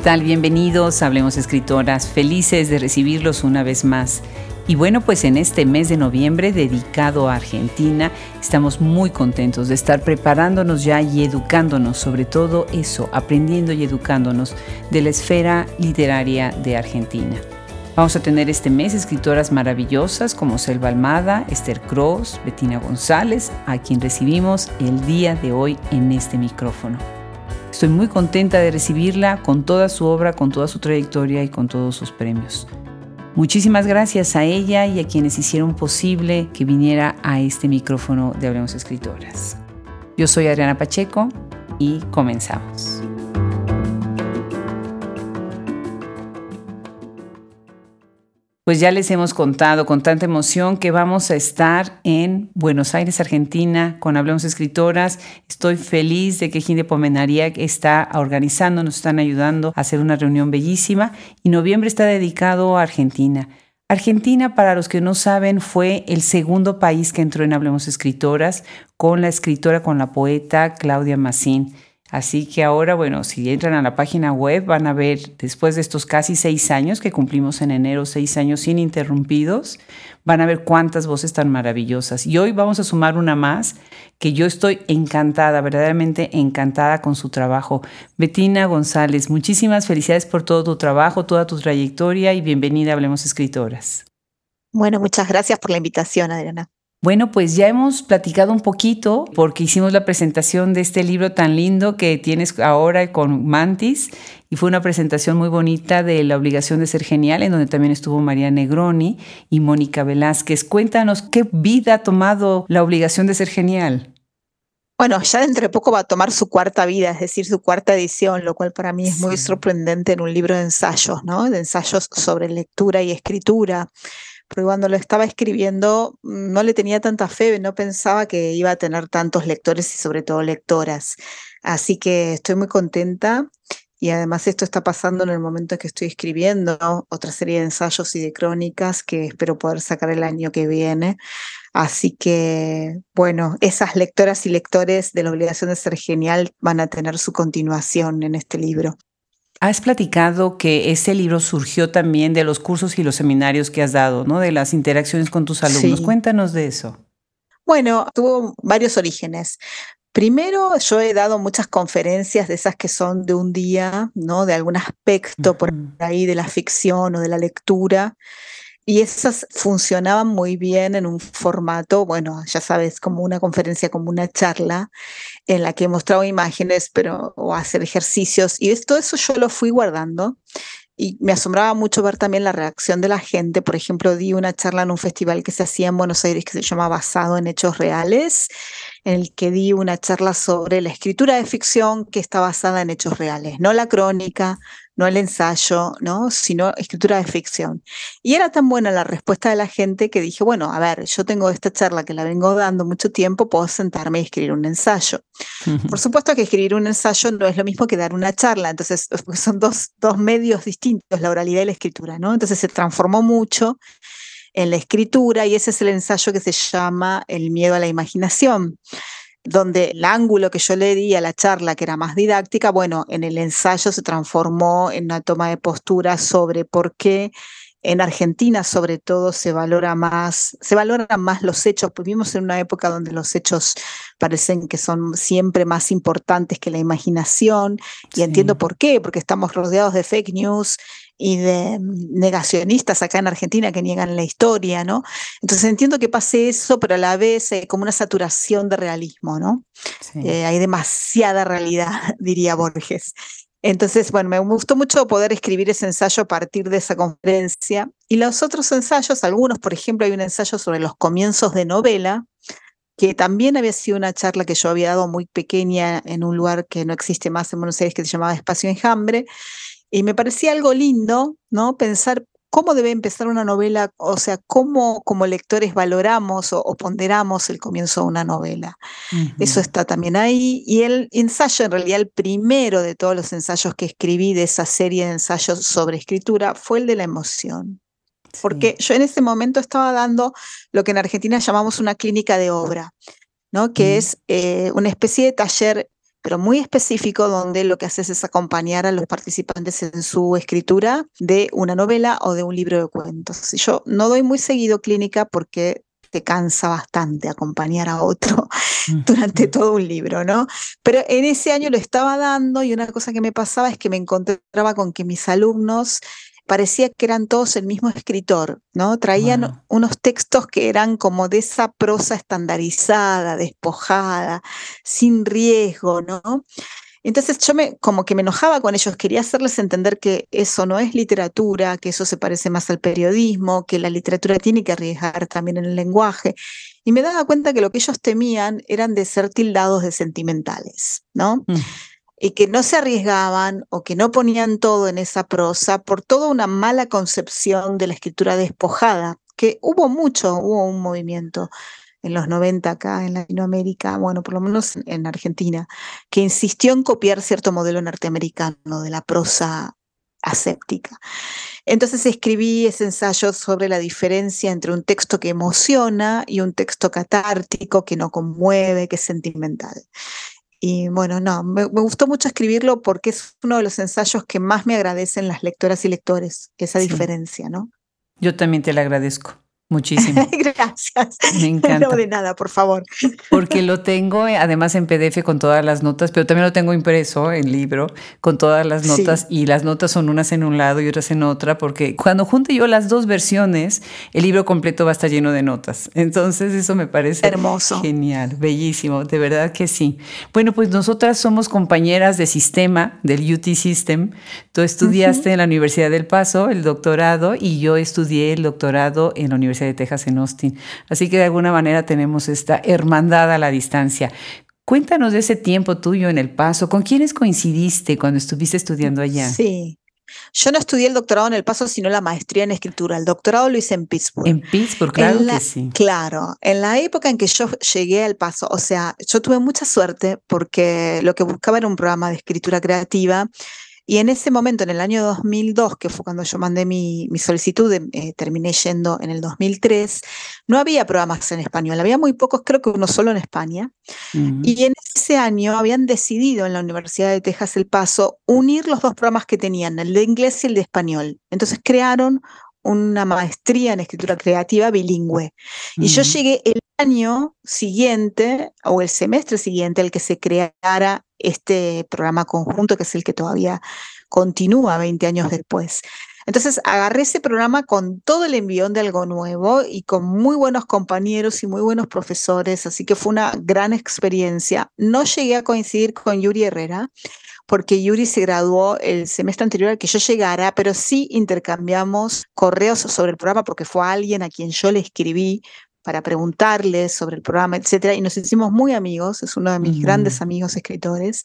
¿Qué tal? Bienvenidos, Hablemos Escritoras, felices de recibirlos una vez más. Y bueno, pues en este mes de noviembre dedicado a Argentina, estamos muy contentos de estar preparándonos ya y educándonos, sobre todo eso, aprendiendo y educándonos de la esfera literaria de Argentina. Vamos a tener este mes escritoras maravillosas como Selva Almada, Esther Cross, Bettina González, a quien recibimos el día de hoy en este micrófono. Estoy muy contenta de recibirla con toda su obra, con toda su trayectoria y con todos sus premios. Muchísimas gracias a ella y a quienes hicieron posible que viniera a este micrófono de Hablemos Escritoras. Yo soy Adriana Pacheco y comenzamos. Pues ya les hemos contado con tanta emoción que vamos a estar en Buenos Aires, Argentina, con Hablemos Escritoras. Estoy feliz de que Ginde Pomenariac está organizando, nos están ayudando a hacer una reunión bellísima y noviembre está dedicado a Argentina. Argentina, para los que no saben, fue el segundo país que entró en Hablemos Escritoras con la escritora, con la poeta Claudia Massín. Así que ahora, bueno, si entran a la página web van a ver, después de estos casi seis años que cumplimos en enero, seis años ininterrumpidos, van a ver cuántas voces tan maravillosas. Y hoy vamos a sumar una más que yo estoy encantada, verdaderamente encantada con su trabajo. Betina González, muchísimas felicidades por todo tu trabajo, toda tu trayectoria y bienvenida a Hablemos Escritoras. Bueno, muchas gracias por la invitación, Adriana. Bueno, pues ya hemos platicado un poquito porque hicimos la presentación de este libro tan lindo que tienes ahora con Mantis y fue una presentación muy bonita de La obligación de ser genial en donde también estuvo María Negroni y Mónica Velázquez. Cuéntanos qué vida ha tomado La obligación de ser genial. Bueno, ya dentro de poco va a tomar su cuarta vida, es decir, su cuarta edición, lo cual para mí es muy sorprendente en un libro de ensayos, ¿no? De ensayos sobre lectura y escritura porque cuando lo estaba escribiendo mm, no le tenía tanta fe, no pensaba que iba a tener tantos lectores y sobre todo lectoras. Así que estoy muy contenta y además esto está pasando en el momento en que estoy escribiendo otra serie de ensayos y de crónicas que espero poder sacar el año que viene. Así que, bueno, esas lectoras y lectores de la obligación de ser genial van a tener su continuación en este libro. Has platicado que ese libro surgió también de los cursos y los seminarios que has dado, ¿no? De las interacciones con tus alumnos. Cuéntanos de eso. Bueno, tuvo varios orígenes. Primero, yo he dado muchas conferencias de esas que son de un día, ¿no? De algún aspecto por ahí de la ficción o de la lectura. Y esas funcionaban muy bien en un formato, bueno, ya sabes, como una conferencia, como una charla, en la que mostraba imágenes, pero o hacer ejercicios. Y todo eso yo lo fui guardando. Y me asombraba mucho ver también la reacción de la gente. Por ejemplo, di una charla en un festival que se hacía en Buenos Aires que se llama Basado en Hechos Reales, en el que di una charla sobre la escritura de ficción que está basada en hechos reales, no la crónica, no el ensayo, ¿no? sino escritura de ficción. Y era tan buena la respuesta de la gente que dije, bueno, a ver, yo tengo esta charla que la vengo dando mucho tiempo, puedo sentarme y escribir un ensayo. Por supuesto que escribir un ensayo no es lo mismo que dar una charla, entonces son dos, dos medios distintos, la oralidad y la escritura, ¿no? Entonces se transformó mucho en la escritura y ese es el ensayo que se llama El miedo a la imaginación donde el ángulo que yo le di a la charla, que era más didáctica, bueno, en el ensayo se transformó en una toma de postura sobre por qué en Argentina, sobre todo, se valora más, se valoran más los hechos. Vivimos en una época donde los hechos parecen que son siempre más importantes que la imaginación. Y entiendo por qué, porque estamos rodeados de fake news y de negacionistas acá en Argentina que niegan la historia, ¿no? Entonces entiendo que pase eso, pero a la vez eh, como una saturación de realismo, ¿no? Eh, hay demasiada realidad, diría Borges. Entonces, bueno, me gustó mucho poder escribir ese ensayo a partir de esa conferencia. Y los otros ensayos, algunos, por ejemplo, hay un ensayo sobre los comienzos de novela, que también había sido una charla que yo había dado muy pequeña en un lugar que no existe más en Buenos Aires, que se llamaba Espacio Enjambre, y me parecía algo lindo, ¿no? Pensar cómo debe empezar una novela, o sea, cómo como lectores valoramos o, ponderamos el comienzo de una novela. Eso está también ahí. Y el ensayo, en realidad el primero de todos los ensayos que escribí de esa serie de ensayos sobre escritura, fue el de la emoción. Porque yo en ese momento estaba dando lo que en Argentina llamamos una clínica de obra, ¿no? que es eh, una especie de taller pero muy específico, donde lo que haces es acompañar a los participantes en su escritura de una novela o de un libro de cuentos. Yo no doy muy seguido clínica porque te cansa bastante acompañar a otro durante todo un libro, ¿no? Pero en ese año lo estaba dando y una cosa que me pasaba es que me encontraba con que mis alumnos parecía que eran todos el mismo escritor, ¿no? Traían unos textos que eran como de esa prosa estandarizada, despojada, sin riesgo, ¿no? Entonces yo me, como que me enojaba con ellos, quería hacerles entender que eso no es literatura, que eso se parece más al periodismo, que la literatura tiene que arriesgar también en el lenguaje. Y me daba cuenta que lo que ellos temían eran de ser tildados de sentimentales, ¿no? Mm. Y que no se arriesgaban o que no ponían todo en esa prosa por toda una mala concepción de la escritura despojada, que hubo mucho, hubo un movimiento en los 90 acá en Latinoamérica, bueno, por lo menos en Argentina, que insistió en copiar cierto modelo norteamericano de la prosa aséptica. Entonces escribí ese ensayo sobre la diferencia entre un texto que emociona y un texto catártico, que no conmueve, que es sentimental. Y bueno, no, me, gustó mucho escribirlo porque es uno de los ensayos que más me agradecen las lectoras y lectores, esa diferencia, ¿no? Yo también te la agradezco. Muchísimo. Gracias. Me encanta. No de nada, por favor. Porque lo tengo eh, además en PDF con todas las notas, pero también lo tengo impreso en libro con todas las notas y las notas son unas en un lado y otras en otra, porque cuando junte yo las dos versiones, el libro completo va a estar lleno de notas. Entonces eso me parece hermoso. Genial, bellísimo, de verdad que sí. Bueno, pues nosotras somos compañeras de sistema, del UT System. Tú estudiaste en la Universidad del Paso el doctorado y yo estudié el doctorado en la Universidad de Texas en Austin. Así que de alguna manera tenemos esta hermandad a la distancia. Cuéntanos de ese tiempo tuyo en El Paso. ¿Con quiénes coincidiste cuando estuviste estudiando allá? Sí. Yo no estudié el doctorado en El Paso, sino la maestría en escritura. El doctorado lo hice en Pittsburgh. En Pittsburgh, claro que sí. Claro, en la época en que yo llegué al Paso, o sea, yo tuve mucha suerte porque lo que buscaba era un programa de escritura creativa y en ese momento, en el año 2002, que fue cuando yo mandé mi, solicitud, eh, terminé yendo en el 2003, no había programas en español, había muy pocos, creo que uno solo en España. Y en ese año habían decidido en la Universidad de Texas El Paso unir los dos programas que tenían, el de inglés y el de español. Entonces crearon una maestría en escritura creativa bilingüe. Y yo llegué el año siguiente o el semestre siguiente el que se creara este programa conjunto, que es el que todavía continúa 20 años después. Entonces agarré ese programa con todo el envión de algo nuevo y con muy buenos compañeros y muy buenos profesores, así que fue una gran experiencia. No llegué a coincidir con Yuri Herrera, porque Yuri se graduó el semestre anterior al que yo llegara, pero sí intercambiamos correos sobre el programa porque fue alguien a quien yo le escribí para preguntarle sobre el programa, etcétera, y nos hicimos muy amigos, es uno de mis grandes amigos escritores.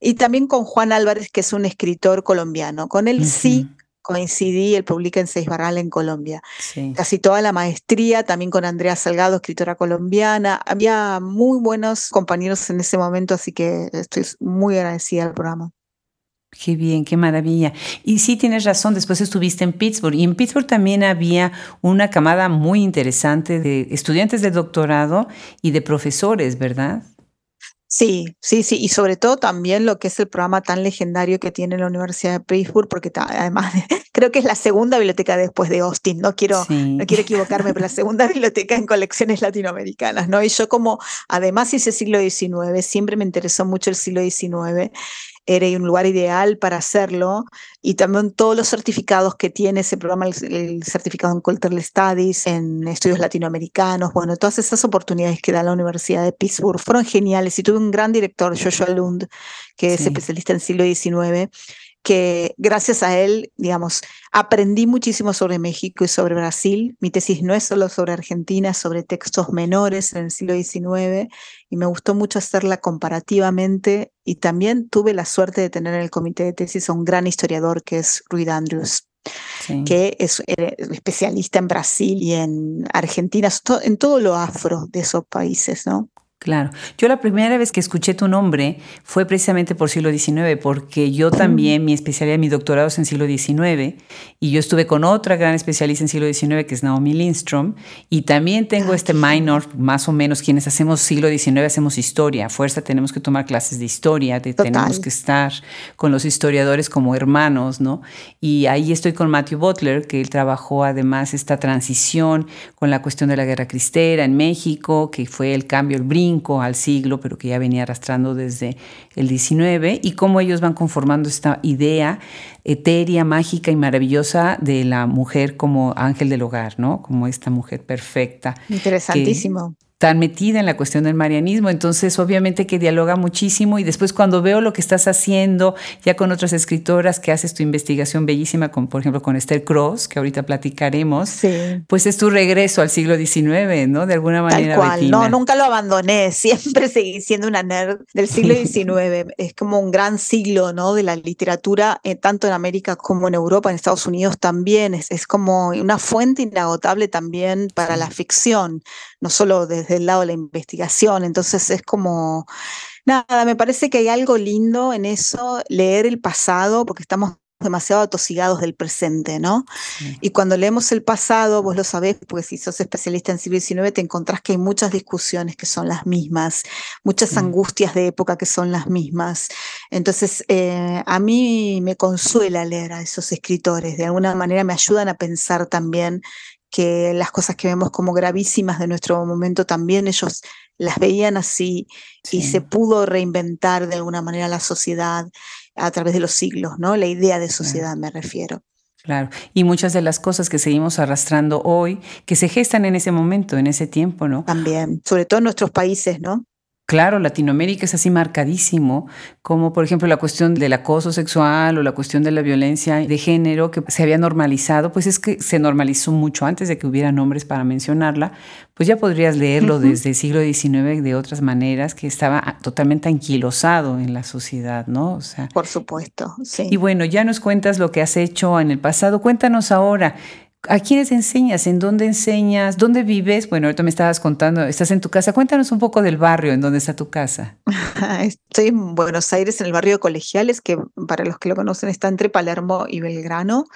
Y también con Juan Álvarez, que es un escritor colombiano. Con él sí coincidí, él publica en Seis Barral en Colombia. Casi toda la maestría, también con Andrea Salgado, escritora colombiana. Había muy buenos compañeros en ese momento, así que estoy muy agradecida al programa. Qué bien, qué maravilla. Y sí tienes razón, después estuviste en Pittsburgh y en Pittsburgh también había una camada muy interesante de estudiantes de doctorado y de profesores, ¿verdad? Sí, sí, sí, y sobre todo también lo que es el programa tan legendario que tiene la Universidad de Pittsburgh, porque además creo que es la segunda biblioteca después de Austin, no quiero, no quiero equivocarme, pero la segunda biblioteca en colecciones latinoamericanas, ¿no? Y yo como además hice siglo XIX, siempre me interesó mucho el siglo XIX era un lugar ideal para hacerlo. Y también todos los certificados que tiene ese programa, el, certificado en Cultural Studies, en estudios latinoamericanos, bueno, todas esas oportunidades que da la Universidad de Pittsburgh fueron geniales. Y tuve un gran director, Joshua Lund, que es especialista en siglo XIX, que gracias a él, digamos, aprendí muchísimo sobre México y sobre Brasil. Mi tesis no es solo sobre Argentina, es sobre textos menores en el siglo XIX y me gustó mucho hacerla comparativamente y también tuve la suerte de tener en el comité de tesis a un gran historiador que es Ruid Andrews. que es especialista en Brasil y en Argentina, en todo lo afro de esos países, ¿no? Claro. Yo la primera vez que escuché tu nombre fue precisamente por siglo XIX, porque yo también, mi especialidad, mi doctorado es en siglo XIX, y yo estuve con otra gran especialista en siglo XIX, que es Naomi Lindstrom, y también tengo ah, este minor, más o menos, quienes hacemos siglo XIX, hacemos historia. fuerza tenemos que tomar clases de historia, tenemos que estar con los historiadores como hermanos, ¿no? Y ahí estoy con Matthew Butler, que él trabajó además esta transición con la cuestión de la guerra cristera en México, que fue el cambio, el brinco al siglo, pero que ya venía arrastrando desde el 19, y cómo ellos van conformando esta idea etérea, mágica y maravillosa de la mujer como ángel del hogar, ¿no? Como esta mujer perfecta. Interesantísimo tan metida en la cuestión del marianismo, entonces obviamente que dialoga muchísimo y después cuando veo lo que estás haciendo ya con otras escritoras que haces tu investigación bellísima, con, por ejemplo con Esther Cross, que ahorita platicaremos, pues es tu regreso al siglo XIX, ¿no? De alguna manera. Tal cual, no, nunca lo abandoné, siempre seguí siendo una nerd del siglo XIX, es como un gran siglo, ¿no? De la literatura, eh, tanto en América como en Europa, en Estados Unidos también, es, es como una fuente inagotable también para la ficción, no solo de desde el lado de la investigación. Entonces es como, nada, me parece que hay algo lindo en eso, leer el pasado, porque estamos demasiado atosigados del presente, ¿no? Y cuando leemos el pasado, vos lo sabés, porque si sos especialista en siglo XIX, te encontrás que hay muchas discusiones que son las mismas, muchas angustias de época que son las mismas. Entonces, eh, a mí me consuela leer a esos escritores, de alguna manera me ayudan a pensar también que las cosas que vemos como gravísimas de nuestro momento también ellos las veían así y se pudo reinventar de alguna manera la sociedad a través de los siglos, ¿no? La idea de sociedad me refiero. Claro, y muchas de las cosas que seguimos arrastrando hoy, que se gestan en ese momento, en ese tiempo, ¿no? También, sobre todo en nuestros países, ¿no? Claro, Latinoamérica es así marcadísimo, como por ejemplo la cuestión del acoso sexual o la cuestión de la violencia de género que se había normalizado, pues es que se normalizó mucho antes de que hubiera nombres para mencionarla, pues ya podrías leerlo desde el siglo XIX de otras maneras, que estaba totalmente anquilosado en la sociedad, ¿no? O sea, por supuesto, sí. Y bueno, ya nos cuentas lo que has hecho en el pasado, cuéntanos ahora, ¿A quiénes enseñas? ¿En dónde enseñas? ¿Dónde vives? Bueno, ahorita me estabas contando, estás en tu casa. Cuéntanos un poco del barrio en donde está tu casa. Estoy en Buenos Aires, en el barrio de Colegiales, que para los que lo conocen está entre Palermo y Belgrano.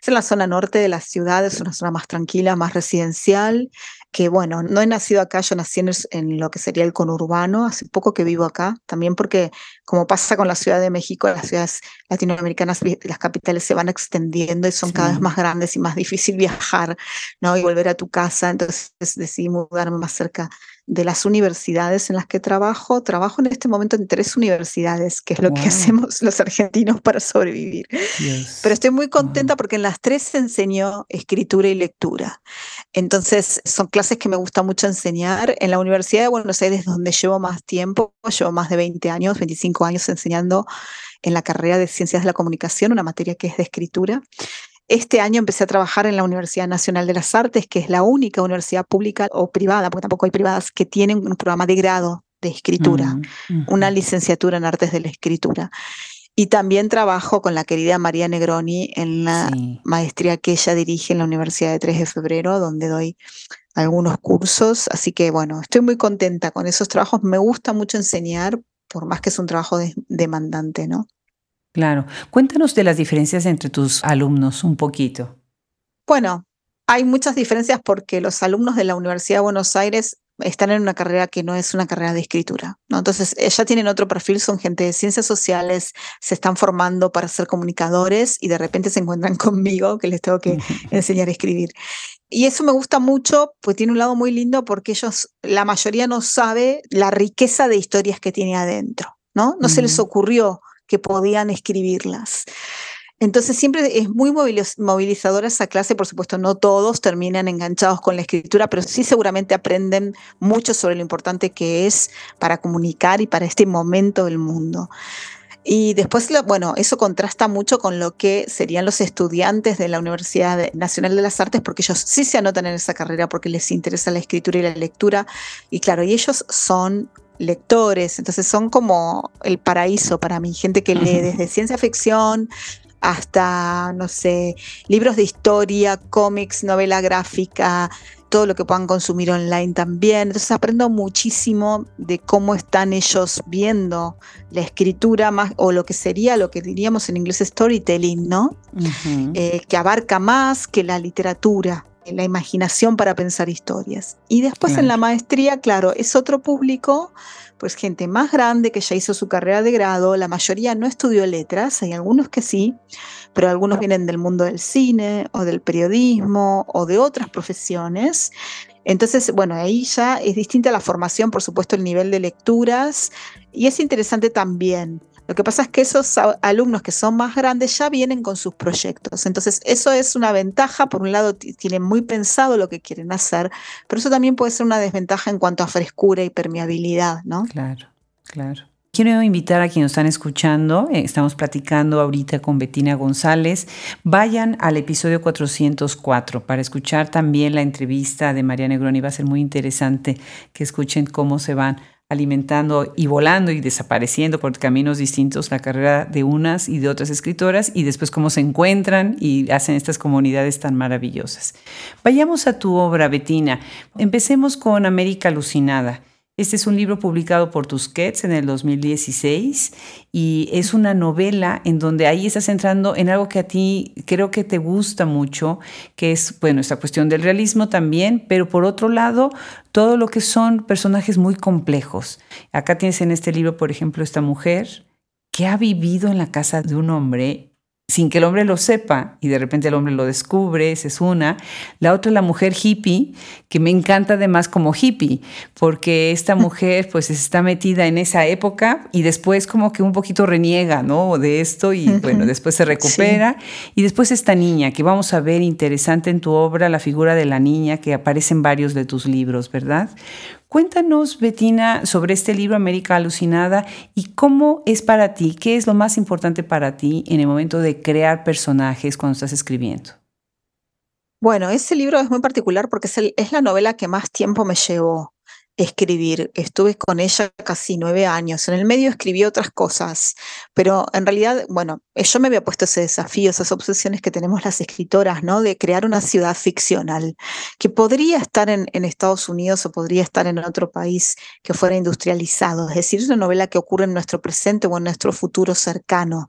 Es en la zona norte de la ciudad, es una zona más tranquila, más residencial que bueno, no he nacido acá, yo nací en, lo que sería el conurbano, hace poco que vivo acá, también porque como pasa con la Ciudad de México, las ciudades latinoamericanas, las capitales se van extendiendo y son cada vez más grandes y más difícil viajar, ¿no? Y volver a tu casa, entonces decidí mudarme más cerca de las universidades en las que trabajo. Trabajo en este momento en tres universidades, que es lo que hacemos los argentinos para sobrevivir. Pero estoy muy contenta porque en las tres enseño escritura y lectura. Entonces, son clases que me gusta mucho enseñar. En la Universidad de Buenos Aires, donde llevo más tiempo, llevo más de 20 años, 25 años enseñando en la carrera de Ciencias de la Comunicación, una materia que es de escritura. Este año empecé a trabajar en la Universidad Nacional de las Artes, que es la única universidad pública o privada, porque tampoco hay privadas, que tienen un programa de grado de escritura, mm, una licenciatura en artes de la escritura. Y también trabajo con la querida María Negroni en la maestría que ella dirige en la Universidad de 3 de Febrero, donde doy algunos cursos. Así que bueno, estoy muy contenta con esos trabajos. Me gusta mucho enseñar, por más que es un trabajo demandante, ¿no? Claro. Cuéntanos de las diferencias entre tus alumnos un poquito. Bueno, hay muchas diferencias porque los alumnos de la Universidad de Buenos Aires están en una carrera que no es una carrera de escritura. ¿no? Entonces, ya tienen otro perfil, son gente de ciencias sociales, se están formando para ser comunicadores y de repente se encuentran conmigo que les tengo que enseñar a escribir. Y eso me gusta mucho, pues tiene un lado muy lindo porque ellos, la mayoría no sabe la riqueza de historias que tiene adentro, ¿no? No se les ocurrió que podían escribirlas. Entonces siempre es muy movilizadora esa clase, por supuesto no todos terminan enganchados con la escritura, pero sí seguramente aprenden mucho sobre lo importante que es para comunicar y para este momento del mundo. Y después, bueno, eso contrasta mucho con lo que serían los estudiantes de la Universidad Nacional de las Artes, porque ellos sí se anotan en esa carrera porque les interesa la escritura y la lectura. Y claro, y ellos son lectores, entonces son como el paraíso para mí, gente que lee desde ciencia ficción hasta, no sé, libros de historia, cómics, novela gráfica, todo lo que puedan consumir online también. Entonces aprendo muchísimo de cómo están ellos viendo la escritura más, o lo que sería lo que diríamos en inglés storytelling, ¿no? Eh, que abarca más que la literatura la imaginación para pensar historias. Y después en la maestría, claro, es otro público, pues gente más grande que ya hizo su carrera de grado, la mayoría no estudió letras, hay algunos que sí, pero algunos vienen del mundo del cine o del periodismo o de otras profesiones. Entonces, bueno, ahí ya es distinta la formación, por supuesto, el nivel de lecturas y es interesante también lo que pasa es que esos alumnos que son más grandes ya vienen con sus proyectos. Entonces, eso es una ventaja. Por un lado, tienen muy pensado lo que quieren hacer, pero eso también puede ser una desventaja en cuanto a frescura y permeabilidad, ¿no? Claro, claro. Quiero invitar a quienes están escuchando, eh, estamos platicando ahorita con Betina González, vayan al episodio 404 para escuchar también la entrevista de María Negroni. Va a ser muy interesante que escuchen cómo se van alimentando y volando y desapareciendo por caminos distintos la carrera de unas y de otras escritoras y después cómo se encuentran y hacen estas comunidades tan maravillosas. Vayamos a tu obra, Betina. Empecemos con América Alucinada. Este es un libro publicado por Tusquets en el 2016 y es una novela en donde ahí estás entrando en algo que a ti creo que te gusta mucho, que es, bueno, esta cuestión del realismo también, pero por otro lado, todo lo que son personajes muy complejos. Acá tienes en este libro, por ejemplo, esta mujer que ha vivido en la casa de un hombre sin que el hombre lo sepa y de repente el hombre lo descubre, esa es una. La otra es la mujer hippie, que me encanta además como hippie, porque esta mujer pues está metida en esa época y después como que un poquito reniega, ¿no? De esto y bueno, después se recupera. Y después esta niña, que vamos a ver interesante en tu obra, la figura de la niña que aparece en varios de tus libros, ¿verdad? Cuéntanos, Betina, sobre este libro América Alucinada y cómo es para ti, qué es lo más importante para ti en el momento de crear personajes cuando estás escribiendo. Bueno, ese libro es muy particular porque es, es la novela que más tiempo me llevó escribir. Estuve con ella casi nueve años. En el medio escribí otras cosas, pero en realidad, bueno, yo me había puesto ese desafío, esas obsesiones que tenemos las escritoras, ¿no? De crear una ciudad ficcional que podría estar en, en Estados Unidos o podría estar en otro país que fuera industrializado. Es decir, una novela que ocurre en nuestro presente o en nuestro futuro cercano.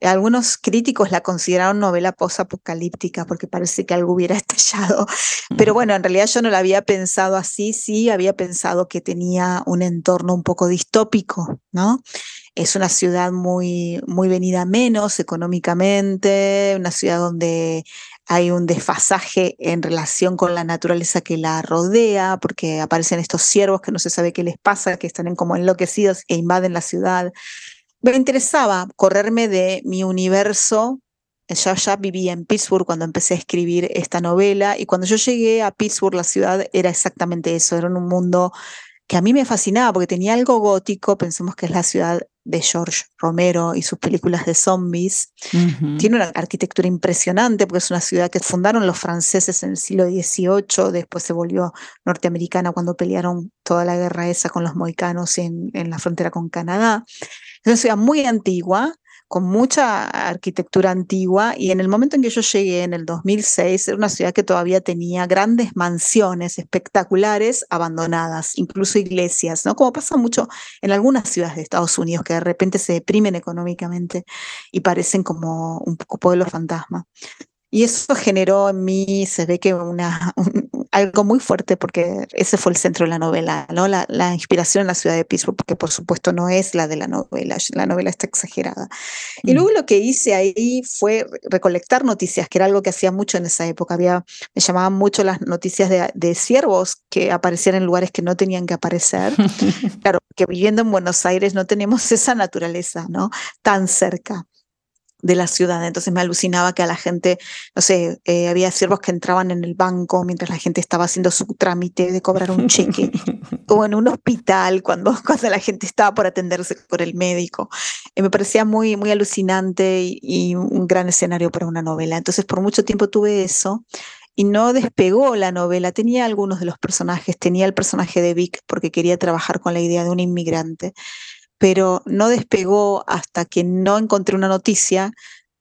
Algunos críticos la consideraron novela posapocalíptica porque parece que algo hubiera estallado. Pero bueno, en realidad yo no la había pensado así, sí había pensado que tenía un entorno un poco distópico, ¿no? Es una ciudad muy, muy venida menos económicamente, una ciudad donde hay un desfasaje en relación con la naturaleza que la rodea, porque aparecen estos ciervos que no se sabe qué les pasa, que están como enloquecidos e invaden la ciudad me interesaba correrme de mi universo. Yo ya vivía en Pittsburgh cuando empecé a escribir esta novela y cuando yo llegué a Pittsburgh, la ciudad era exactamente eso, era un mundo que a mí me fascinaba porque tenía algo gótico, pensemos que es la ciudad de George Romero y sus películas de zombies. Tiene una arquitectura impresionante porque es una ciudad que fundaron los franceses en el siglo XVIII, después se volvió norteamericana cuando pelearon toda la guerra esa con los moicanos en, en la frontera con Canadá. Es una ciudad muy antigua, con mucha arquitectura antigua y en el momento en que yo llegué en el 2006 era una ciudad que todavía tenía grandes mansiones espectaculares abandonadas, incluso iglesias, ¿no? Como pasa mucho en algunas ciudades de Estados Unidos que de repente se deprimen económicamente y parecen como un poco pueblo fantasma. Y eso generó en mí, se ve que una, algo muy fuerte, porque ese fue el centro de la novela, ¿no? La, la, inspiración en la ciudad de Pittsburgh, porque por supuesto no es la de la novela, la novela está exagerada. Y mm. luego lo que hice ahí fue recolectar noticias, que era algo que hacía mucho en esa época. Había, me llamaban mucho las noticias de, de ciervos que aparecían en lugares que no tenían que aparecer. claro, que viviendo en Buenos Aires no tenemos esa naturaleza, ¿no? Tan cerca de la ciudad. Entonces me alucinaba que a la gente, no sé, eh, había siervos que entraban en el banco mientras la gente estaba haciendo su trámite de cobrar un cheque, o en un hospital cuando, cuando la gente estaba por atenderse por el médico. Eh, me parecía muy, muy alucinante y, y un gran escenario para una novela. Entonces por mucho tiempo tuve eso y no despegó la novela. Tenía algunos de los personajes, tenía el personaje de Vic porque quería trabajar con la idea de un inmigrante pero no despegó hasta que no encontré una noticia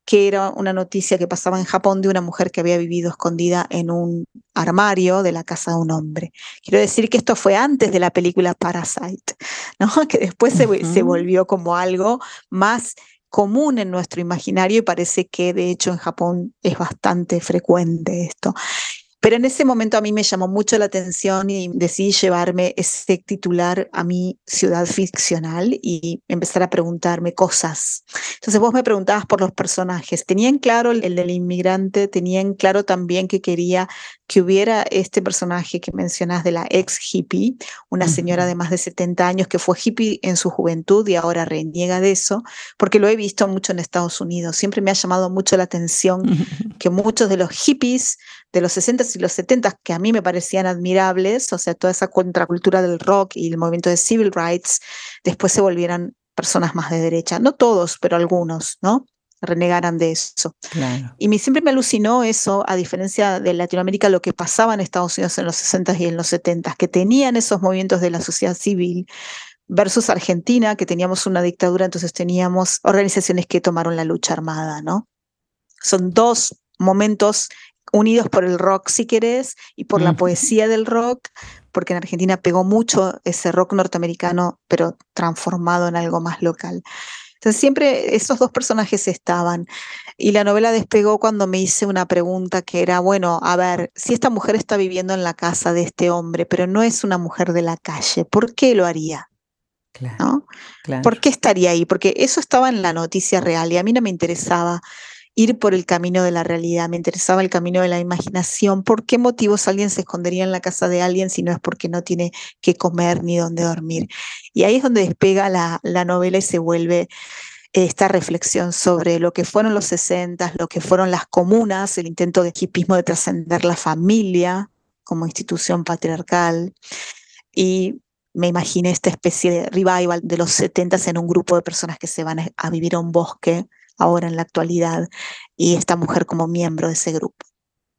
que era una noticia que pasaba en Japón de una mujer que había vivido escondida en un armario de la casa de un hombre. Quiero decir que esto fue antes de la película Parasite, ¿no? que después se, se volvió como algo más común en nuestro imaginario y parece que de hecho en Japón es bastante frecuente esto. Pero en ese momento a mí me llamó mucho la atención y decidí llevarme ese titular a mi ciudad ficcional y empezar a preguntarme cosas. Entonces vos me preguntabas por los personajes. Tenían claro el del inmigrante, tenían claro también que quería que hubiera este personaje que mencionas de la ex hippie, una señora de más de 70 años que fue hippie en su juventud y ahora reniega de eso, porque lo he visto mucho en Estados Unidos. Siempre me ha llamado mucho la atención que muchos de los hippies de los 60s y los 70s que a mí me parecían admirables, o sea, toda esa contracultura del rock y el movimiento de civil rights, después se volvieran personas más de derecha. No todos, pero algunos, ¿no? renegaran de eso. Y me, siempre me alucinó eso, a diferencia de Latinoamérica, lo que pasaba en Estados Unidos en los 60s y en los 70s, que tenían esos movimientos de la sociedad civil, versus Argentina, que teníamos una dictadura, entonces teníamos organizaciones que tomaron la lucha armada, ¿no? Son dos momentos unidos por el rock, si querés, y por la poesía del rock, porque en Argentina pegó mucho ese rock norteamericano, pero transformado en algo más local. Entonces siempre esos dos personajes estaban. Y la novela despegó cuando me hice una pregunta que era, bueno, a ver, si esta mujer está viviendo en la casa de este hombre, pero no es una mujer de la calle, ¿por qué lo haría? Claro, ¿Por qué estaría ahí? Porque eso estaba en la noticia real y a mí no me interesaba ir por el camino de la realidad, me interesaba el camino de la imaginación. ¿Por qué motivos alguien se escondería en la casa de alguien si no es porque no tiene que comer ni dónde dormir? Y ahí es donde despega la, la novela y se vuelve esta reflexión sobre lo que fueron los 60, lo que fueron las comunas, el intento de hipismo de trascender la familia como institución patriarcal. Y me imaginé esta especie de revival de los 70 en un grupo de personas que se van a vivir a un bosque ahora en la actualidad y esta mujer como miembro de ese grupo.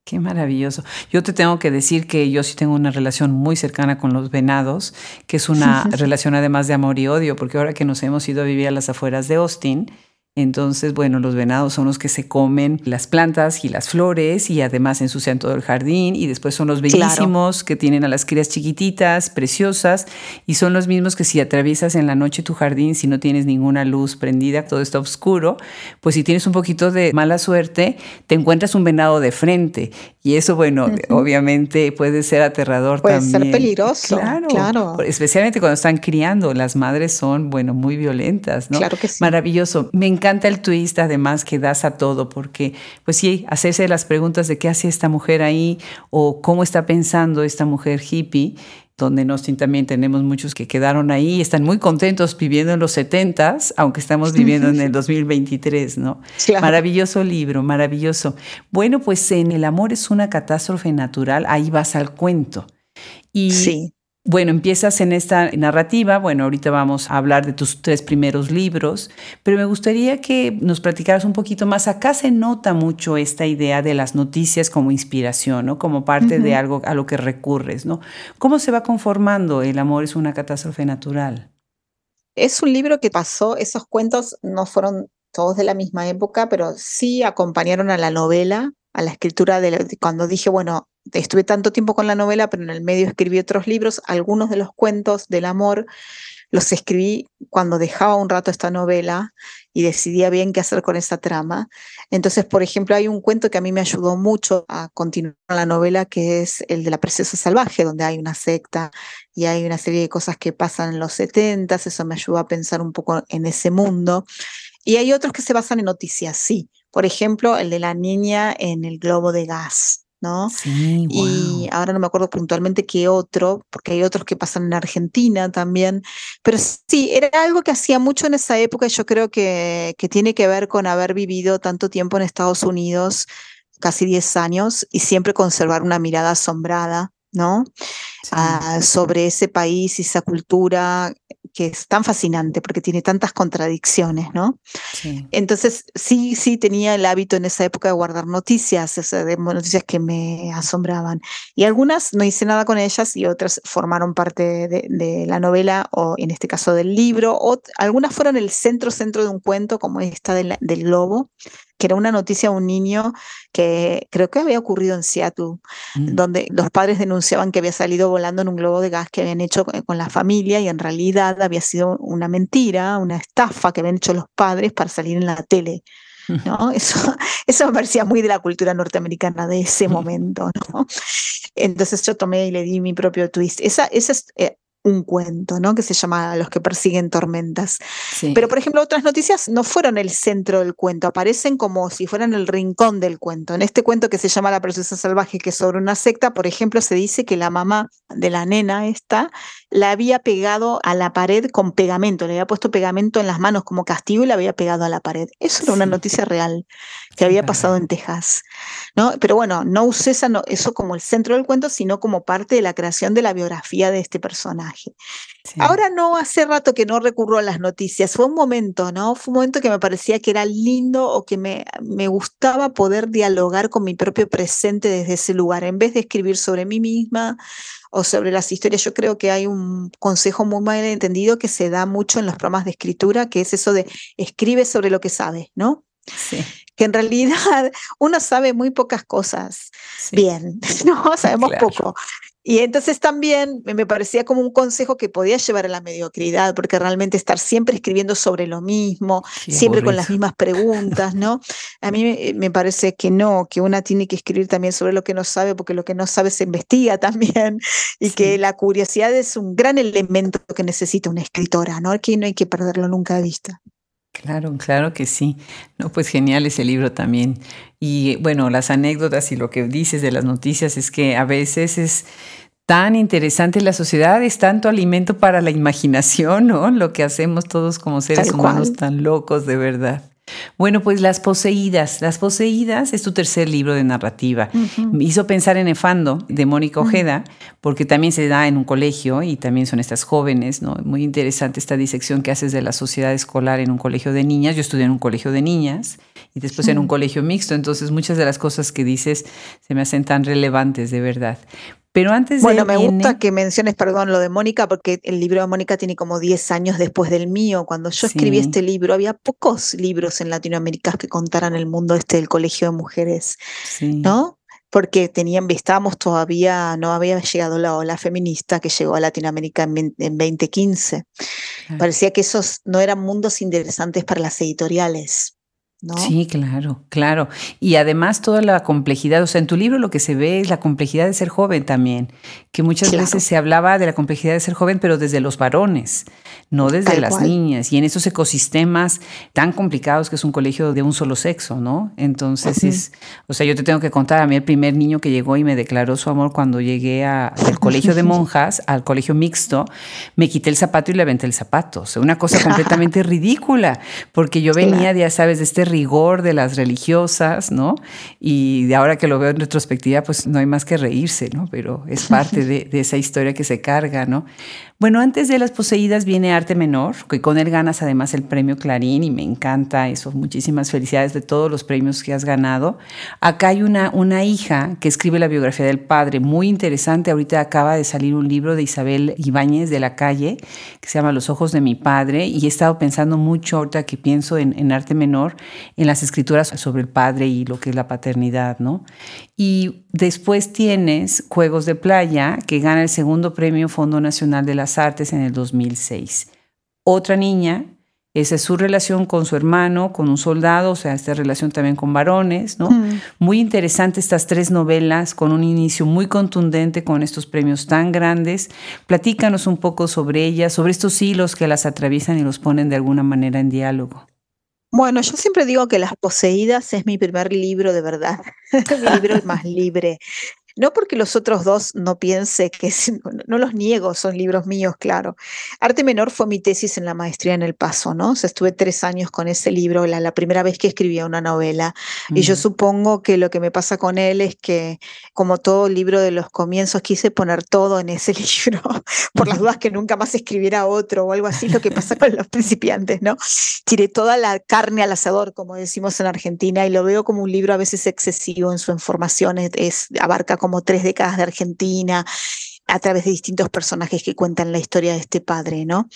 Qué maravilloso. Yo te tengo que decir que yo sí tengo una relación muy cercana con los venados, que es una relación además de amor y odio, porque ahora que nos hemos ido a vivir a las afueras de Austin, entonces, bueno, los venados son los que se comen las plantas y las flores y además ensucian todo el jardín y después son los bellísimos que tienen a las crías chiquititas, preciosas y son los mismos que si atraviesas en la noche tu jardín, si no tienes ninguna luz prendida, todo está oscuro, pues si tienes un poquito de mala suerte, te encuentras un venado de frente y eso, bueno, obviamente puede ser aterrador también. Puede ser peligroso. Claro, claro. Especialmente cuando están criando, las madres son, bueno, muy violentas, ¿no? Claro que sí. Maravilloso. Me encanta encanta el twist además que das a todo, porque pues sí, hacerse las preguntas de qué hace esta mujer ahí o cómo está pensando esta mujer hippie, donde en Austin también tenemos muchos que quedaron ahí y están muy contentos viviendo en los 70 aunque estamos viviendo en el 2023, ¿no? Maravilloso libro, maravilloso. Bueno, pues en El amor es una catástrofe natural, ahí vas al cuento. Y sí. Bueno, empiezas en esta narrativa, bueno, ahorita vamos a hablar de tus tres primeros libros, pero me gustaría que nos platicaras un poquito más. Acá se nota mucho esta idea de las noticias como inspiración, ¿no? Como parte de algo a lo que recurres, ¿no? ¿Cómo se va conformando El amor es una catástrofe natural? Es un libro que pasó, esos cuentos no fueron todos de la misma época, pero sí acompañaron a la novela, a la escritura de cuando dije, bueno, estuve tanto tiempo con la novela, pero en el medio escribí otros libros, algunos de los cuentos del amor los escribí cuando dejaba un rato esta novela y decidía bien qué hacer con esa trama. Entonces, por ejemplo, hay un cuento que a mí me ayudó mucho a continuar la novela, que es el de la preciosa salvaje, donde hay una secta y hay una serie de cosas que pasan en los 70, eso me ayudó a pensar un poco en ese mundo. Y hay otros que se basan en noticias, sí. Por ejemplo, el de la niña en el globo de gas. ¿No? Y ahora no me acuerdo puntualmente qué otro, porque hay otros que pasan en Argentina también, pero sí, era algo que hacía mucho en esa época y yo creo que, que tiene que ver con haber vivido tanto tiempo en Estados Unidos, casi 10 años, y siempre conservar una mirada asombrada, ¿no? Ah, sobre ese país y esa cultura que es tan fascinante porque tiene tantas contradicciones, ¿no? Entonces, sí, sí tenía el hábito en esa época de guardar noticias, de noticias que me asombraban. Y algunas no hice nada con ellas y otras formaron parte de, la novela o en este caso del libro. O, algunas fueron el centro, centro de un cuento como esta del, del globo que era una noticia de un niño que creo que había ocurrido en Seattle, mm. donde los padres denunciaban que había salido volando en un globo de gas que habían hecho con la familia y en realidad había sido una mentira, una estafa que habían hecho los padres para salir en la tele. ¿no? Eso, eso me parecía muy de la cultura norteamericana de ese momento, ¿no? Entonces yo tomé y le di mi propio twist. Esa, esa es eh, un cuento, ¿no? Que se llama Los que persiguen tormentas. Pero, por ejemplo, otras noticias no fueron el centro del cuento, aparecen como si fueran el rincón del cuento. En este cuento que se llama La preciosa salvaje, que es sobre una secta, por ejemplo, se dice que la mamá de la nena esta la había pegado a la pared con pegamento, le había puesto pegamento en las manos como castigo y la había pegado a la pared. Eso era una noticia real que había pasado en Texas. ¿no? Pero bueno, no usé eso como el centro del cuento, sino como parte de la creación de la biografía de este personaje. Ahora no, hace rato que no recurro a las noticias, fue un momento, ¿no? Fue un momento que me parecía que era lindo o que me, me gustaba poder dialogar con mi propio presente desde ese lugar, en vez de escribir sobre mí misma o sobre las historias. Yo creo que hay un consejo muy mal entendido que se da mucho en los programas de escritura, que es eso de escribe sobre lo que sabes, ¿no? Sí. Que en realidad uno sabe muy pocas cosas bien, ¿no? Sabemos poco. Y entonces también me parecía como un consejo que podía llevar a la mediocridad, porque realmente estar siempre escribiendo sobre lo mismo, siempre con las mismas preguntas, ¿no? A mí me parece que no, que una tiene que escribir también sobre lo que no sabe, porque lo que no sabe se investiga también, y que la curiosidad es un gran elemento que necesita una escritora, ¿no? Que no hay que perderlo nunca de vista. Claro, claro que sí. No, pues genial ese libro también. Y bueno, las anécdotas y lo que dices de las noticias es que a veces es tan interesante la sociedad, es tanto alimento para la imaginación, ¿no? Lo que hacemos todos como seres humanos tan locos, de verdad. Bueno, pues Las Poseídas. Las Poseídas es tu tercer libro de narrativa. Me hizo pensar en Efando, de Mónica Ojeda, porque también se da en un colegio y también son estas jóvenes, ¿no? Muy interesante esta disección que haces de la sociedad escolar en un colegio de niñas. Yo estudié en un colegio de niñas y después en un colegio mixto, entonces muchas de las cosas que dices se me hacen tan relevantes, de verdad. Pero antes bueno, me gusta que menciones, perdón, lo de Mónica, porque el libro de Mónica tiene como 10 años después del mío. Cuando yo escribí este libro, había pocos libros en Latinoamérica que contaran el mundo este del colegio de mujeres, ¿no? Porque tenían, estábamos todavía, no había llegado la ola feminista que llegó a Latinoamérica en, 2015. Parecía que esos no eran mundos interesantes para las editoriales. Sí, claro, claro. Y además toda la complejidad, o sea, en tu libro lo que se ve es la complejidad de ser joven también, que muchas veces se hablaba de la complejidad de ser joven, pero desde los varones, no desde las niñas, y en esos ecosistemas tan complicados que es un colegio de un solo sexo, ¿no? Entonces es, o sea, yo te tengo que contar a mí el primer niño que llegó y me declaró su amor cuando llegué a, del colegio de monjas al colegio mixto, me quité el zapato y le aventé el zapato, o sea, una cosa completamente ridícula, porque yo venía, ya sabes, de este rigor de las religiosas, ¿no? Y de ahora que lo veo en retrospectiva, pues no hay más que reírse, ¿no? Pero es parte de, de esa historia que se carga, ¿no? Bueno, antes de Las Poseídas viene Arte Menor, que con él ganas además el premio Clarín y me encanta eso. Muchísimas felicidades de todos los premios que has ganado. Acá hay una, una hija que escribe la biografía del padre, muy interesante. Ahorita acaba de salir un libro de Isabel Ibáñez de la calle que se llama Los ojos de mi padre y he estado pensando mucho ahorita que pienso en, en Arte Menor, en las escrituras sobre el padre y lo que es la paternidad, ¿no? Y después tienes Juegos de Playa, que gana el segundo premio Fondo Nacional de las Artes en el 2006. Otra niña, esa es su relación con su hermano, con un soldado, o sea, esta relación también con varones, ¿no? Mm. Muy interesante estas tres novelas, con un inicio muy contundente, con estos premios tan grandes. Platícanos un poco sobre ellas, sobre estos hilos que las atraviesan y los ponen de alguna manera en diálogo. Bueno, yo siempre digo que Las Poseídas es mi primer libro de verdad, mi libro más libre. No porque los otros dos no piense que, no los niego, son libros míos, claro. Arte Menor fue mi tesis en la maestría en El Paso, ¿no? O sea, estuve tres años con ese libro, la, primera vez que escribía una novela. Y yo supongo que lo que me pasa con él es que, como todo libro de los comienzos, quise poner todo en ese libro, por las dudas que nunca más escribiera otro o algo así, lo que pasa con los principiantes, ¿no? Tiré toda la carne al asador, como decimos en Argentina, y lo veo como un libro a veces excesivo en su información, es, abarca como como tres décadas de Argentina, a través de distintos personajes que cuentan la historia de este padre, ¿no?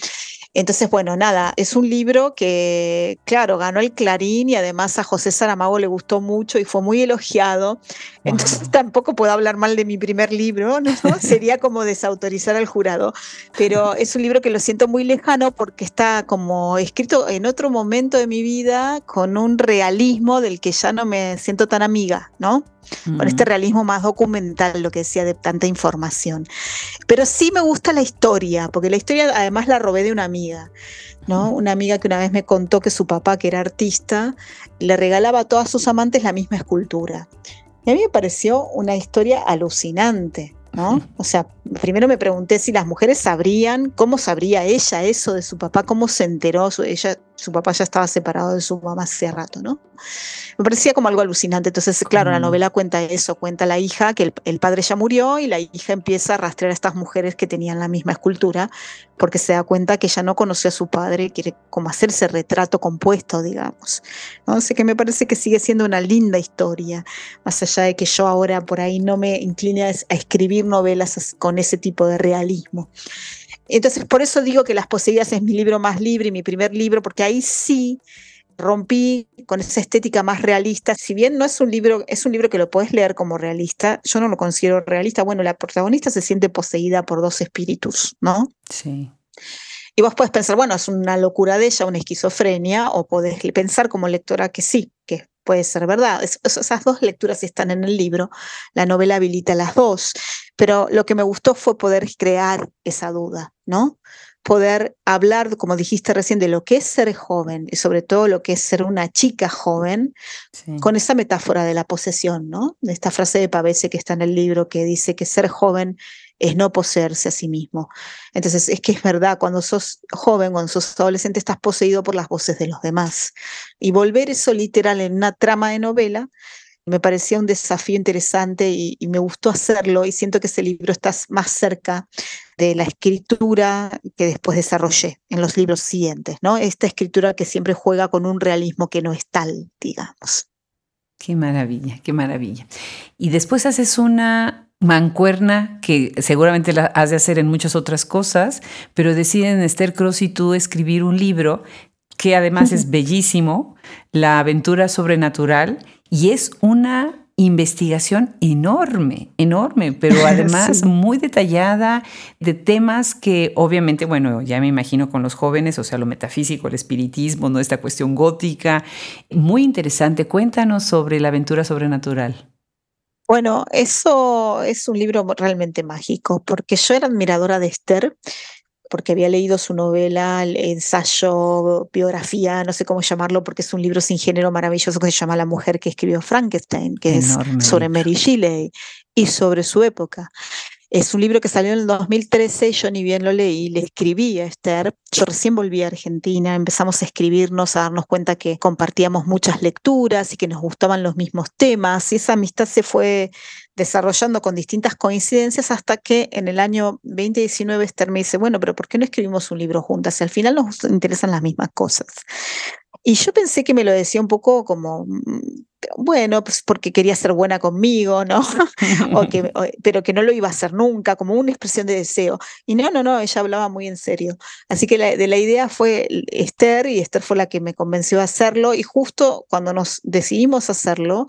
Entonces, bueno, nada, es un libro que, claro, ganó el Clarín y además a José Saramago le gustó mucho y fue muy elogiado. Entonces tampoco puedo hablar mal de mi primer libro, ¿no? Sería como desautorizar al jurado. Pero es un libro que lo siento muy lejano porque está como escrito en otro momento de mi vida con un realismo del que ya no me siento tan amiga, ¿no? Con este realismo más documental, lo que decía de tanta información. Pero sí me gusta la historia, porque la historia además la robé de una amiga. ¿No? Una amiga que una vez me contó que su papá, que era artista, le regalaba a todas sus amantes la misma escultura. Y a mí me pareció una historia alucinante. ¿no? O sea, primero me pregunté si las mujeres sabrían, cómo sabría ella eso de su papá, cómo se enteró, ella, su papá ya estaba separado de su mamá hace rato, ¿no? Me parecía como algo alucinante. Entonces, claro, la novela cuenta eso, cuenta la hija, que el, padre ya murió y la hija empieza a rastrear a estas mujeres que tenían la misma escultura, porque se da cuenta que ella no conoció a su padre y quiere como hacerse retrato compuesto, digamos. ¿no? que me parece que sigue siendo una linda historia, más allá de que yo ahora por ahí no me incline a escribir novelas con ese tipo de realismo. Entonces, por eso digo que Las Poseídas es mi libro más libre y mi primer libro, porque ahí sí rompí con esa estética más realista. Si bien no es un libro, es un libro que lo puedes leer como realista, yo no lo considero realista. Bueno, la protagonista se siente poseída por dos espíritus, ¿no? Sí. Y vos puedes pensar, bueno, es una locura de ella, una esquizofrenia, o podés pensar como lectora que sí, que puede ser verdad. esas dos lecturas están en el libro, la novela habilita las dos, pero lo que me gustó fue poder crear esa duda, ¿no? poder hablar, como dijiste recién, de lo que es ser joven y sobre todo lo que es ser una chica joven, con esa metáfora de la posesión, ¿no? De esta frase de Pavese que está en el libro que dice que ser joven es no poseerse a sí mismo. Entonces, es que es verdad, cuando sos joven, cuando sos adolescente, estás poseído por las voces de los demás. Y volver eso literal en una trama de novela me parecía un desafío interesante y, me gustó hacerlo y siento que ese libro está más cerca de la escritura que después desarrollé en los libros siguientes, ¿no? Esta escritura que siempre juega con un realismo que no es tal, digamos. Qué maravilla, qué maravilla. Y después haces una mancuerna que seguramente la has de hacer en muchas otras cosas, pero deciden Esther Cross y tú escribir un libro que además es bellísimo, La aventura sobrenatural, y es una investigación enorme, enorme, pero además muy detallada de temas que obviamente, bueno, ya me imagino con los jóvenes, o sea, lo metafísico, el espiritismo, ¿no? esta cuestión gótica, muy interesante. Cuéntanos sobre la aventura sobrenatural. Bueno, eso es un libro realmente mágico, porque yo era admiradora de Esther porque había leído su novela, el ensayo, biografía, no sé cómo llamarlo, porque es un libro sin género maravilloso que se llama La mujer que escribió Frankenstein, que es sobre Mary Shelley y sobre su época. Es un libro que salió en el 2013, yo ni bien lo leí, le escribí a Esther. Yo recién volví a Argentina, empezamos a escribirnos, a darnos cuenta que compartíamos muchas lecturas y que nos gustaban los mismos temas. Y esa amistad se fue desarrollando con distintas coincidencias hasta que en el año 2019 Esther me dice, bueno, pero ¿por qué no escribimos un libro juntas? Y al final nos interesan las mismas cosas. Y yo pensé que me lo decía un poco como, mm, bueno, pues porque quería ser buena conmigo, ¿no? o que, pero que no lo iba a hacer nunca, como una expresión de deseo. Y no, no, no, ella hablaba muy en serio. Así que la, de la idea fue Esther y Esther fue la que me convenció a hacerlo. Y justo cuando nos decidimos hacerlo,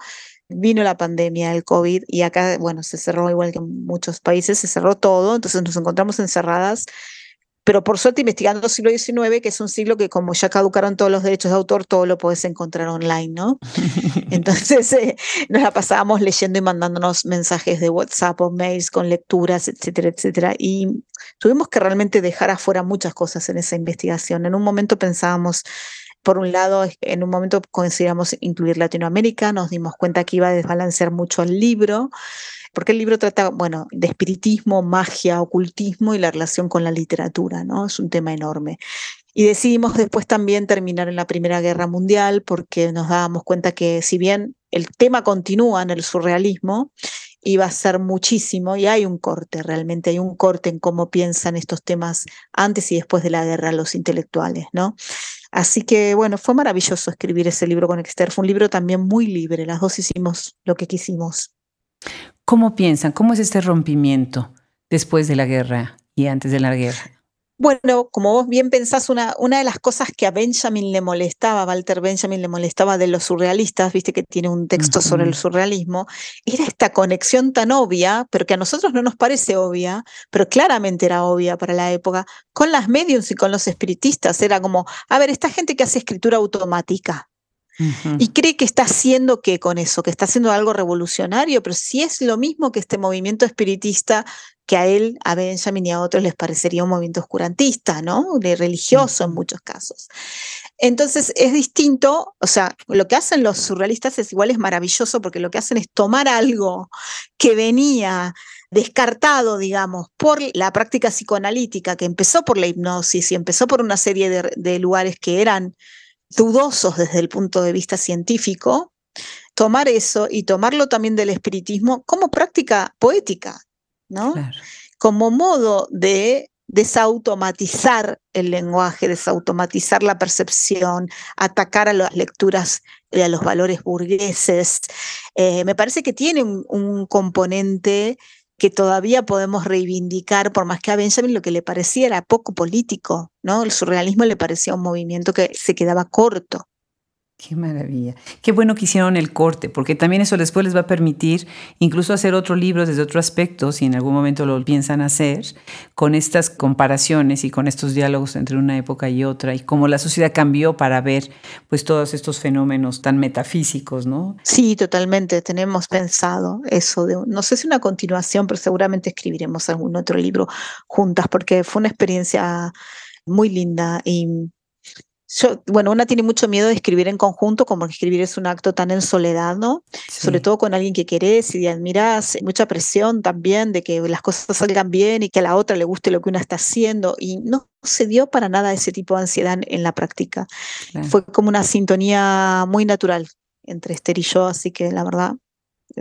vino la pandemia, el COVID, y acá, bueno, se cerró igual que en muchos países, se cerró todo, entonces nos encontramos encerradas pero por suerte investigando el siglo XIX, que es un siglo que como ya caducaron todos los derechos de autor, todo lo puedes encontrar online, ¿no? Entonces eh, nos la pasábamos leyendo y mandándonos mensajes de WhatsApp o mails con lecturas, etcétera, etcétera. Y tuvimos que realmente dejar afuera muchas cosas en esa investigación. En un momento pensábamos por un lado, en un momento consideramos incluir Latinoamérica, nos dimos cuenta que iba a desbalancear mucho el libro, porque el libro trata, bueno, de espiritismo, magia, ocultismo y la relación con la literatura, ¿no? Es un tema enorme. Y decidimos después también terminar en la Primera Guerra Mundial porque nos dábamos cuenta que si bien el tema continúa en el surrealismo, iba a ser muchísimo y hay un corte, realmente hay un corte en cómo piensan estos temas antes y después de la guerra los intelectuales, ¿no? Así que bueno, fue maravilloso escribir ese libro con Exter, fue un libro también muy libre, las dos hicimos lo que quisimos. ¿Cómo piensan? ¿Cómo es este rompimiento después de la guerra y antes de la guerra? Bueno, como vos bien pensás, una, una de las cosas que a Benjamin le molestaba, Walter Benjamin le molestaba de los surrealistas, viste que tiene un texto sobre el surrealismo, era esta conexión tan obvia, pero que a nosotros no nos parece obvia, pero claramente era obvia para la época, con las mediums y con los espiritistas. Era como, a ver, esta gente que hace escritura automática, y cree que está haciendo qué con eso, que está haciendo algo revolucionario, pero si es lo mismo que este movimiento espiritista que a él, a Benjamin y a otros les parecería un movimiento oscurantista, ¿no? De religioso en muchos casos. Entonces es distinto, o sea, lo que hacen los surrealistas es igual es maravilloso porque lo que hacen es tomar algo que venía descartado, digamos, por la práctica psicoanalítica, que empezó por la hipnosis y empezó por una serie de, de lugares que eran dudosos desde el punto de vista científico, tomar eso y tomarlo también del espiritismo como práctica poética, ¿no? Como modo de desautomatizar el lenguaje, desautomatizar la percepción, atacar a las lecturas y a los valores burgueses. Eh, me parece que tiene un componente que todavía podemos reivindicar, por más que a Benjamin lo que le parecía era poco político, ¿no? El surrealismo le parecía un movimiento que se quedaba corto. Qué maravilla. Qué bueno que hicieron el corte, porque también eso después les va a permitir incluso hacer otro libro desde otro aspecto, si en algún momento lo piensan hacer, con estas comparaciones y con estos diálogos entre una época y otra, y cómo la sociedad cambió para ver pues todos estos fenómenos tan metafísicos, ¿no? Sí, totalmente. Tenemos pensado eso de, no sé si una continuación, pero seguramente escribiremos algún otro libro juntas, porque fue una experiencia muy linda y bueno, una tiene mucho miedo de escribir en conjunto, como escribir es un acto tan en soledad, ¿no? Sobre todo con alguien que querés y admirás, mucha presión también de que las cosas salgan bien y que a la otra le guste lo que una está haciendo. Y no se dio para nada ese tipo de ansiedad en la práctica. Fue como una sintonía muy natural entre Esther y yo, así que la verdad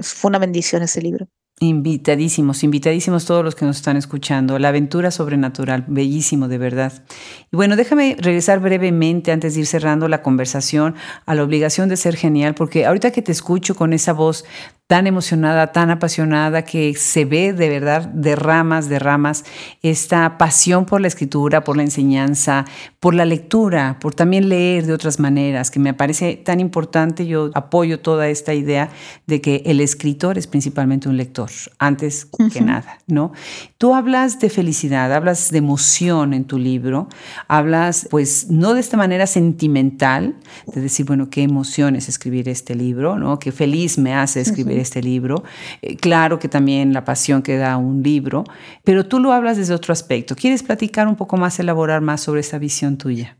fue una bendición ese libro. Invitadísimos, invitadísimos todos los que nos están escuchando. La aventura sobrenatural, bellísimo de verdad. Y bueno, déjame regresar brevemente antes de ir cerrando la conversación a la obligación de ser genial, porque ahorita que te escucho con esa voz tan emocionada, tan apasionada, que se ve de verdad de ramas, de ramas, esta pasión por la escritura, por la enseñanza, por la lectura, por también leer de otras maneras, que me parece tan importante. Yo apoyo toda esta idea de que el escritor es principalmente un lector, antes que nada, ¿no? Tú hablas de felicidad, hablas de emoción en tu libro, hablas, pues, no de esta manera sentimental, de decir, bueno, qué emoción es escribir este libro, ¿no? Qué feliz me hace escribir este libro. Eh, claro que también la pasión que da un libro, pero tú lo hablas desde otro aspecto. ¿Quieres platicar un poco más, elaborar más sobre esa visión tuya?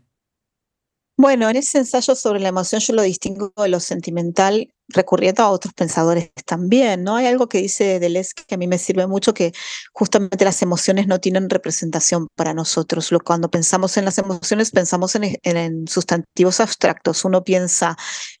Bueno, en ese ensayo sobre la emoción yo lo distingo de lo sentimental recurriendo a otros pensadores también, ¿no? Hay algo que dice Deleuze que a mí me sirve mucho, que justamente las emociones no tienen representación para nosotros. Cuando pensamos en las emociones, pensamos en, en sustantivos abstractos. Uno piensa,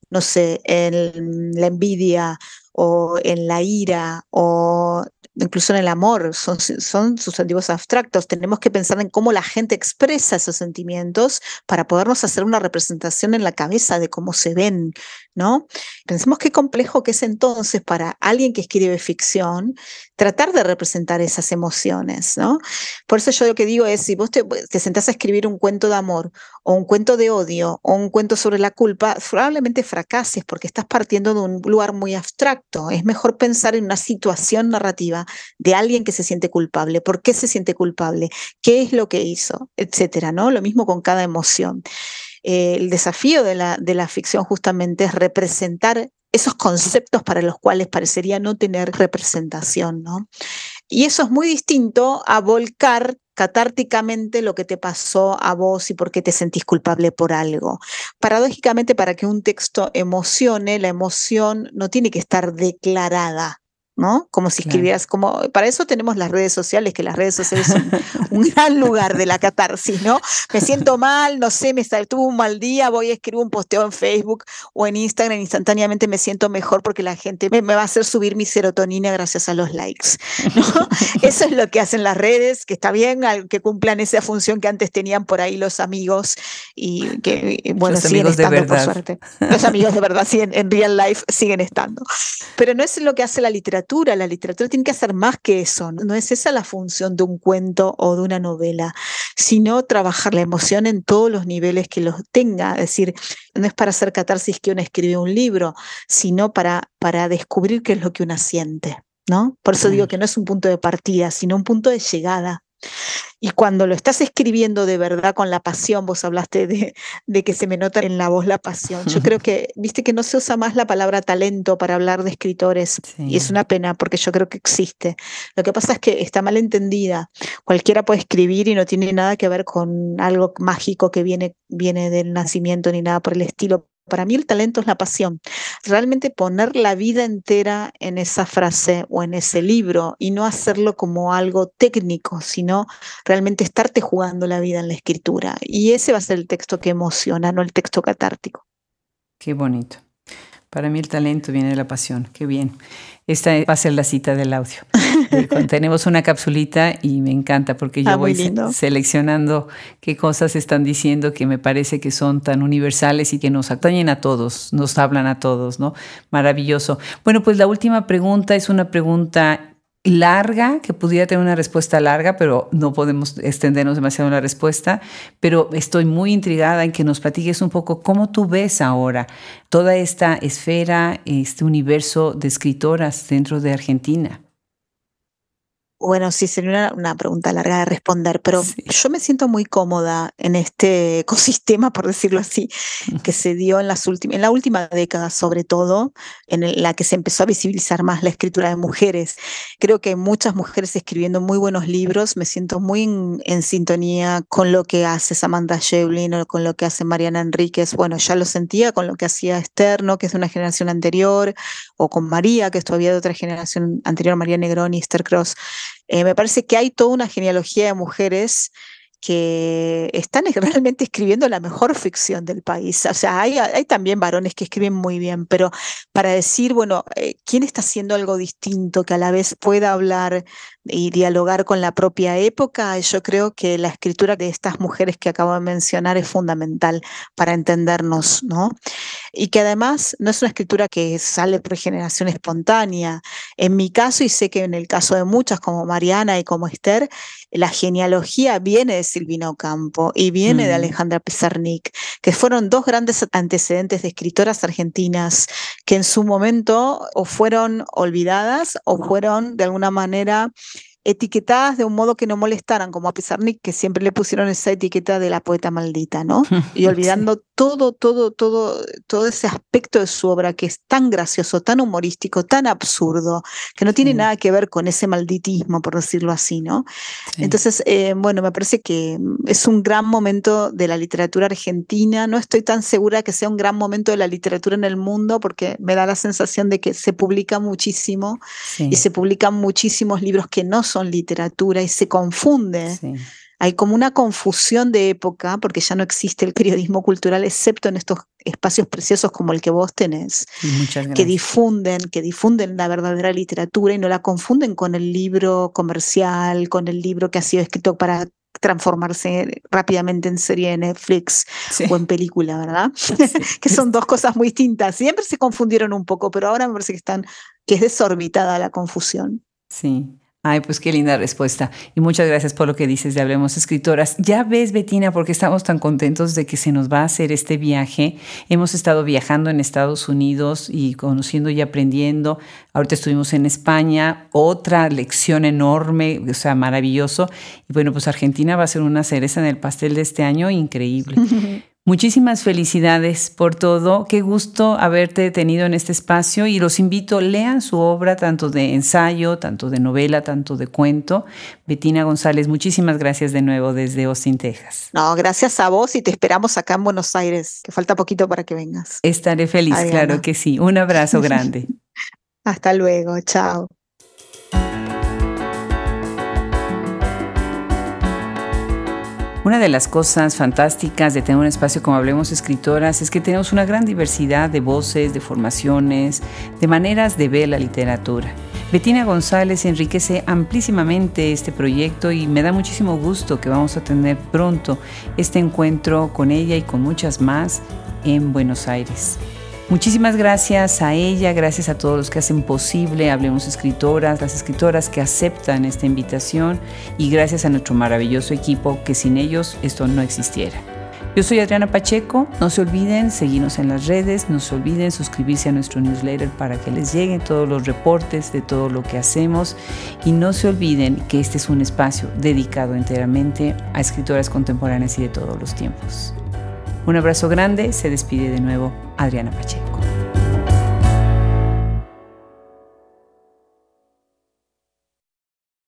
no sé, en la envidia o en la ira o incluso en el amor, son, son sustantivos abstractos. Tenemos que pensar en cómo la gente expresa esos sentimientos para podernos hacer una representación en la cabeza de cómo se ven, ¿no? Pensemos qué complejo que es entonces para alguien que escribe ficción tratar de representar esas emociones, ¿no? Por eso yo lo que digo es, si vos te, te sentás a escribir un cuento de amor o un cuento de odio o un cuento sobre la culpa, probablemente fracases porque estás partiendo de un lugar muy abstracto. Es mejor pensar en una situación narrativa de alguien que se siente culpable, por qué se siente culpable, qué es lo que hizo, etcétera, ¿no? Lo mismo con cada emoción. Eh, el desafío de la, de la ficción justamente es representar esos conceptos para los cuales parecería no tener representación, ¿no? Y eso es muy distinto a volcar catárticamente lo que te pasó a vos y por qué te sentís culpable por algo. Paradójicamente, para que un texto emocione, la emoción no tiene que estar declarada, ¿no? Como si escribieras, como, para eso tenemos las redes sociales, que las redes sociales son un gran lugar de la catarsis, ¿no? Me siento mal, no sé, me tuve un mal día, voy a escribir un posteo en Facebook o en Instagram, instantáneamente me siento mejor porque la gente me, va a hacer subir mi serotonina gracias a los likes, ¿no? Eso es lo que hacen las redes, que está bien que cumplan esa función que antes tenían por ahí los amigos y que, bueno, siguen estando por suerte. Los amigos de verdad siguen, en real life siguen estando. Pero no es lo que hace la literatura literatura. La literatura tiene que hacer más que eso. No es esa la función de un cuento o de una novela, sino trabajar la emoción en todos los niveles que los tenga. Es decir, no es para hacer catarsis que uno escribe un libro, sino para, para descubrir qué es lo que uno siente. ¿no? Por eso digo que no es un punto de partida, sino un punto de llegada. Y cuando lo estás escribiendo de verdad con la pasión, vos hablaste de, de, que se me nota en la voz la pasión. Yo creo que, viste que no se usa más la palabra talento para hablar de escritores y es una pena porque yo creo que existe. Lo que pasa es que está mal entendida. Cualquiera puede escribir y no tiene nada que ver con algo mágico que viene, viene del nacimiento ni nada por el estilo. Para mí el talento es la pasión. Realmente poner la vida entera en esa frase o en ese libro y no hacerlo como algo técnico, sino realmente estarte jugando la vida en la escritura. Y ese va a ser el texto que emociona, no el texto catártico. Qué bonito. Para mí el talento viene de la pasión. Qué bien. Esta va a ser la cita del audio. Tenemos una capsulita y me encanta porque yo ah, voy seleccionando qué cosas están diciendo que me parece que son tan universales y que nos atañen a todos, nos hablan a todos, ¿no? Maravilloso. Bueno, pues la última pregunta es una pregunta larga, que pudiera tener una respuesta larga, pero no podemos extendernos demasiado en la respuesta. Pero estoy muy intrigada en que nos platiques un poco cómo tú ves ahora toda esta esfera, este universo de escritoras dentro de Argentina. Bueno, sí, sería una, pregunta larga de responder, pero yo me siento muy cómoda en este ecosistema, por decirlo así, que se dio en, las en la última década, sobre todo, en la que se empezó a visibilizar más la escritura de mujeres. Creo que hay muchas mujeres escribiendo muy buenos libros, me siento muy en, sintonía con lo que hace Samantha Shevlin o con lo que hace Mariana Enríquez. Bueno, ya lo sentía con lo que hacía Esther, que es de una generación anterior, o con María, que es todavía de otra generación anterior, María Negroni, Esther Cross. Eh, me parece que hay toda una genealogía de mujeres que están realmente escribiendo la mejor ficción del país. O sea, hay, también varones que escriben muy bien, pero para decir, bueno, eh, ¿quién está haciendo algo distinto que a la vez pueda hablar y dialogar con la propia época? Yo creo que la escritura de estas mujeres que acabo de mencionar es fundamental para entendernos, ¿no? Y que además no es una escritura que sale por generación espontánea. En mi caso, y sé que en el caso de muchas, como Mariana y como Esther, la genealogía viene de Silvino Campo y viene de mm. Alejandra Pizarnik, que fueron dos grandes antecedentes de escritoras argentinas que en su momento o fueron olvidadas o fueron de alguna manera etiquetadas de un modo que no molestaran, como a Pizarnik, que siempre le pusieron esa etiqueta de la poeta maldita, ¿no? Y olvidando todo, todo, todo, todo ese aspecto de su obra que es tan gracioso, tan humorístico, tan absurdo, que no tiene nada que ver con ese malditismo, por decirlo así, ¿no? Entonces, eh, bueno, me parece que es un gran momento de la literatura argentina. No estoy tan segura que sea un gran momento de la literatura en el mundo, porque me da la sensación de que se publica muchísimo y se publican muchísimos libros que no son literatura y se confunde. Hay como una confusión de época porque ya no existe el periodismo cultural excepto en estos espacios preciosos como el que vos tenés, que difunden, que difunden la verdadera literatura y no la confunden con el libro comercial, con el libro que ha sido escrito para transformarse rápidamente en serie de Netflix o en película, ¿verdad? que son dos cosas muy distintas. Siempre se confundieron un poco, pero ahora me parece que están, que es desorbitada la confusión. Sí. Ay, pues qué linda respuesta. Y muchas gracias por lo que dices de Hablemos Escritoras. Ya ves, Betina, porque estamos tan contentos de que se nos va a hacer este viaje. Hemos estado viajando en Estados Unidos y conociendo y aprendiendo. Ahorita estuvimos en España, otra lección enorme, o sea, maravilloso. Y bueno, pues Argentina va a ser una cereza en el pastel de este año increíble. Muchísimas felicidades por todo. Qué gusto haberte tenido en este espacio y los invito, lean su obra tanto de ensayo, tanto de novela, tanto de cuento. Betina González, muchísimas gracias de nuevo desde Austin, Texas. No, gracias a vos y te esperamos acá en Buenos Aires, que falta poquito para que vengas. Estaré feliz, claro que sí. Un abrazo grande. Hasta luego, chao. Una de las cosas fantásticas de tener un espacio como Hablemos Escritoras es que tenemos una gran diversidad de voces, de formaciones, de maneras de ver la literatura. Betina González enriquece amplísimamente este proyecto y me da muchísimo gusto que vamos a tener pronto este encuentro con ella y con muchas más en Buenos Aires. Muchísimas gracias a ella, gracias a todos los que hacen posible Hablemos Escritoras, las escritoras que aceptan esta invitación y gracias a nuestro maravilloso equipo que sin ellos esto no existiera. Yo soy Adriana Pacheco, no se olviden seguirnos en las redes, no se olviden suscribirse a nuestro newsletter para que les lleguen todos los reportes de todo lo que hacemos y no se olviden que este es un espacio dedicado enteramente a escritoras contemporáneas y de todos los tiempos. Un abrazo grande, se despide de nuevo Adriana Pacheco.